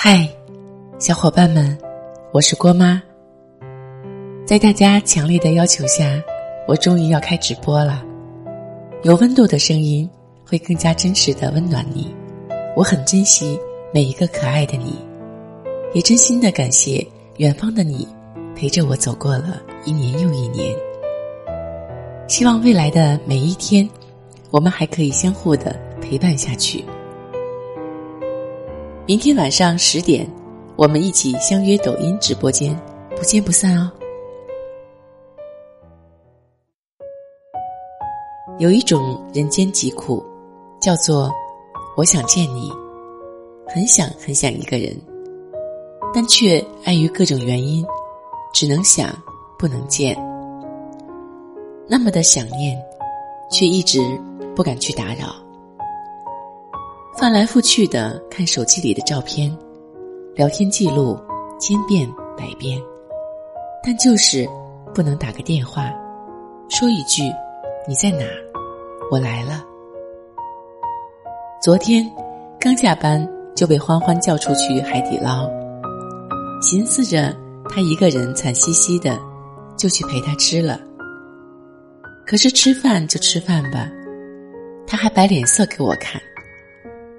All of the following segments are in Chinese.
嗨，小伙伴们，我是郭妈。在大家强烈的要求下，我终于要开直播了。有温度的声音会更加真实的温暖你。我很珍惜每一个可爱的你，也真心的感谢远方的你陪着我走过了一年又一年。希望未来的每一天，我们还可以相互的陪伴下去。明天晚上十点，我们一起相约抖音直播间，不见不散哦。有一种人间疾苦，叫做我想见你，很想很想一个人，但却碍于各种原因，只能想不能见。那么的想念，却一直不敢去打扰。翻来覆去的看手机里的照片，聊天记录千遍百遍，但就是不能打个电话，说一句你在哪，我来了。昨天刚下班就被欢欢叫出去海底捞，寻思着他一个人惨兮兮的，就去陪他吃了。可是吃饭就吃饭吧，他还摆脸色给我看。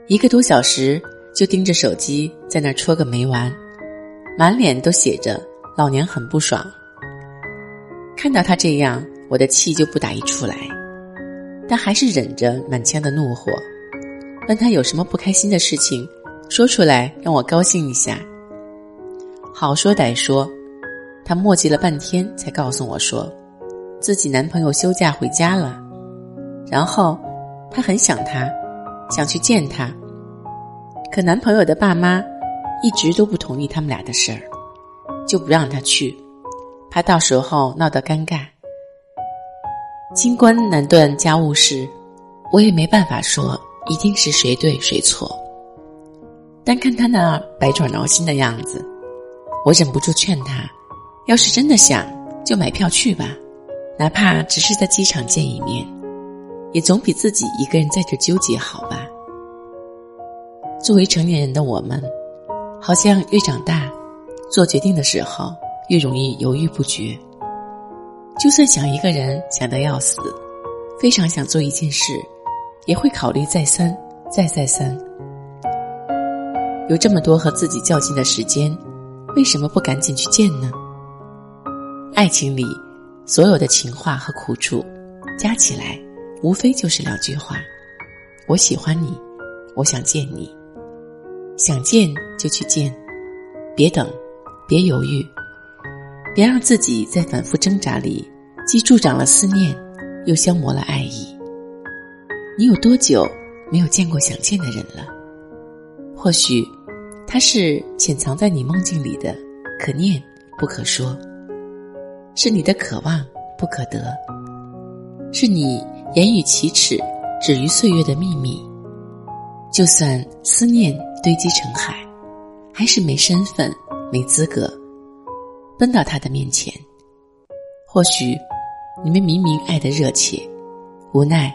一个多小时就盯着手机在那戳个没完，满脸都写着“老娘很不爽”。看到他这样，我的气就不打一处来，但还是忍着满腔的怒火，问他有什么不开心的事情，说出来让我高兴一下。好说歹说，他磨叽了半天才告诉我说，自己男朋友休假回家了，然后他很想他。想去见他，可男朋友的爸妈一直都不同意他们俩的事儿，就不让他去，怕到时候闹得尴尬。清官难断家务事，我也没办法说一定是谁对谁错。但看他那百爪挠心的样子，我忍不住劝他：要是真的想，就买票去吧，哪怕只是在机场见一面。也总比自己一个人在这纠结好吧？作为成年人的我们，好像越长大，做决定的时候越容易犹豫不决。就算想一个人想得要死，非常想做一件事，也会考虑再三再再三。有这么多和自己较劲的时间，为什么不赶紧去见呢？爱情里所有的情话和苦楚，加起来。无非就是两句话：“我喜欢你，我想见你，想见就去见，别等，别犹豫，别让自己在反复挣扎里既助长了思念，又消磨了爱意。你有多久没有见过想见的人了？或许他是潜藏在你梦境里的，可念不可说，是你的渴望不可得，是你。”言语启齿，止于岁月的秘密。就算思念堆积成海，还是没身份、没资格奔到他的面前。或许你们明明爱得热切，无奈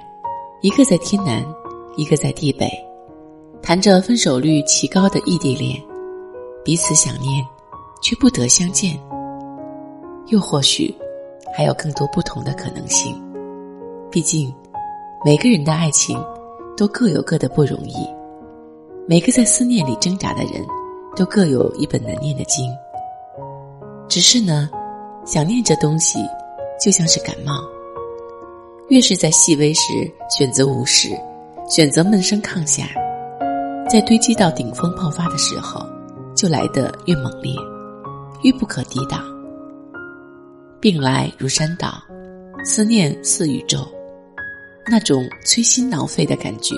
一个在天南，一个在地北，谈着分手率奇高的异地恋，彼此想念，却不得相见。又或许还有更多不同的可能性。毕竟，每个人的爱情都各有各的不容易，每个在思念里挣扎的人，都各有一本难念的经。只是呢，想念这东西就像是感冒，越是在细微时选择无视，选择闷声抗下，在堆积到顶峰爆发的时候，就来得越猛烈，越不可抵挡。病来如山倒，思念似宇宙。那种摧心挠肺的感觉，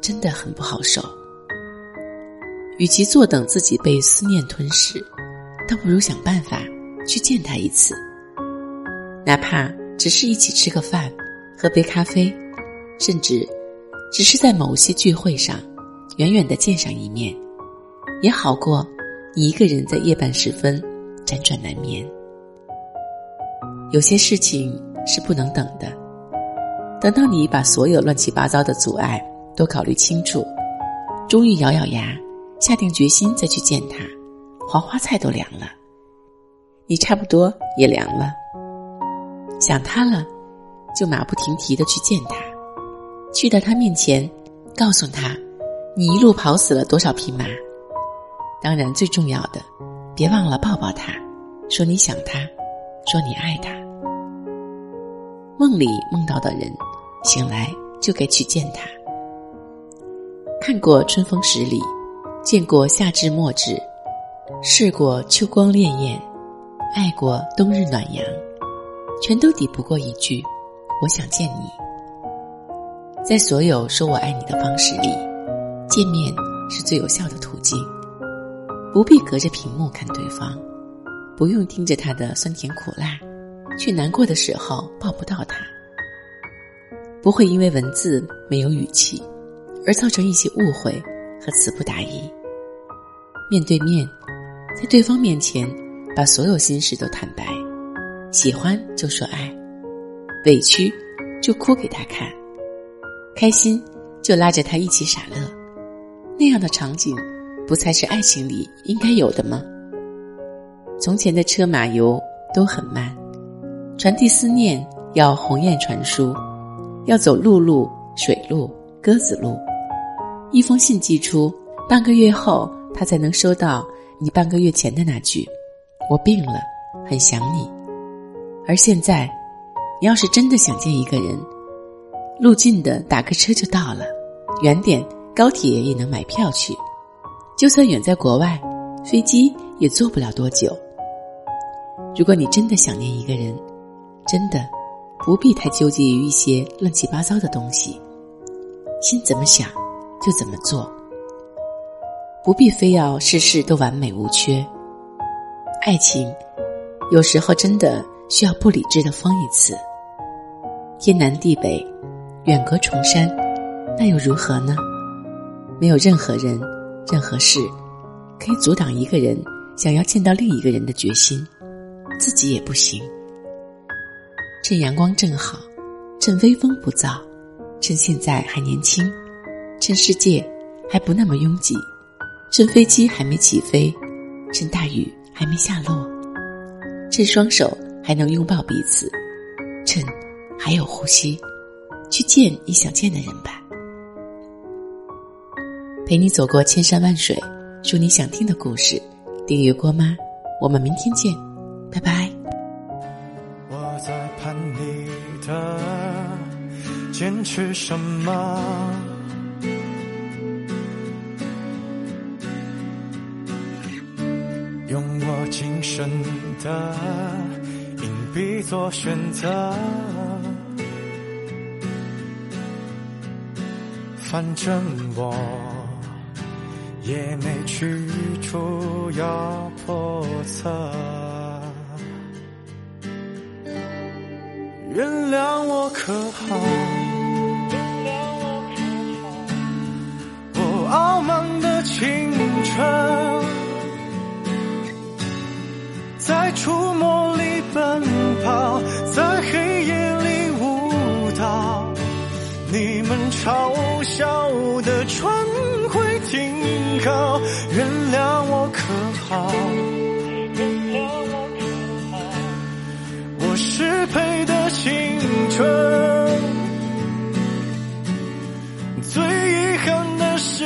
真的很不好受。与其坐等自己被思念吞噬，倒不如想办法去见他一次，哪怕只是一起吃个饭、喝杯咖啡，甚至只是在某些聚会上远远的见上一面，也好过你一个人在夜半时分辗转难眠。有些事情是不能等的。等到你把所有乱七八糟的阻碍都考虑清楚，终于咬咬牙，下定决心再去见他，黄花菜都凉了，你差不多也凉了。想他了，就马不停蹄的去见他，去到他面前，告诉他，你一路跑死了多少匹马。当然，最重要的，别忘了抱抱他，说你想他，说你爱他。梦里梦到的人，醒来就该去见他。看过春风十里，见过夏至末至，试过秋光潋滟，爱过冬日暖阳，全都抵不过一句“我想见你”。在所有说我爱你的方式里，见面是最有效的途径。不必隔着屏幕看对方，不用听着他的酸甜苦辣，却难过的时候抱不到他。不会因为文字没有语气，而造成一些误会和词不达意。面对面，在对方面前把所有心事都坦白，喜欢就说爱，委屈就哭给他看，开心就拉着他一起傻乐，那样的场景。不才是爱情里应该有的吗？从前的车马游都很慢，传递思念要鸿雁传书，要走陆路、水路、鸽子路。一封信寄出，半个月后他才能收到你半个月前的那句“我病了，很想你”。而现在，你要是真的想见一个人，路近的打个车就到了，远点高铁也能买票去。就算远在国外，飞机也坐不了多久。如果你真的想念一个人，真的不必太纠结于一些乱七八糟的东西，心怎么想就怎么做，不必非要事事都完美无缺。爱情有时候真的需要不理智的疯一次。天南地北，远隔重山，那又如何呢？没有任何人。任何事可以阻挡一个人想要见到另一个人的决心，自己也不行。趁阳光正好，趁微风不燥，趁现在还年轻，趁世界还不那么拥挤，趁飞机还没起飞，趁大雨还没下落，趁双手还能拥抱彼此，趁还有呼吸，去见你想见的人吧。陪你走过千山万水，说你想听的故事。订阅郭妈，我们明天见，拜拜。我在盼你的坚持什么？真的硬币做选择，反正我。也没去处要叵测，原谅我可好？我傲慢的青春，在触摸里奔跑，在黑夜里舞蹈，你们嘲笑的船会停靠。原谅我可好？我失陪的青春，最遗憾的是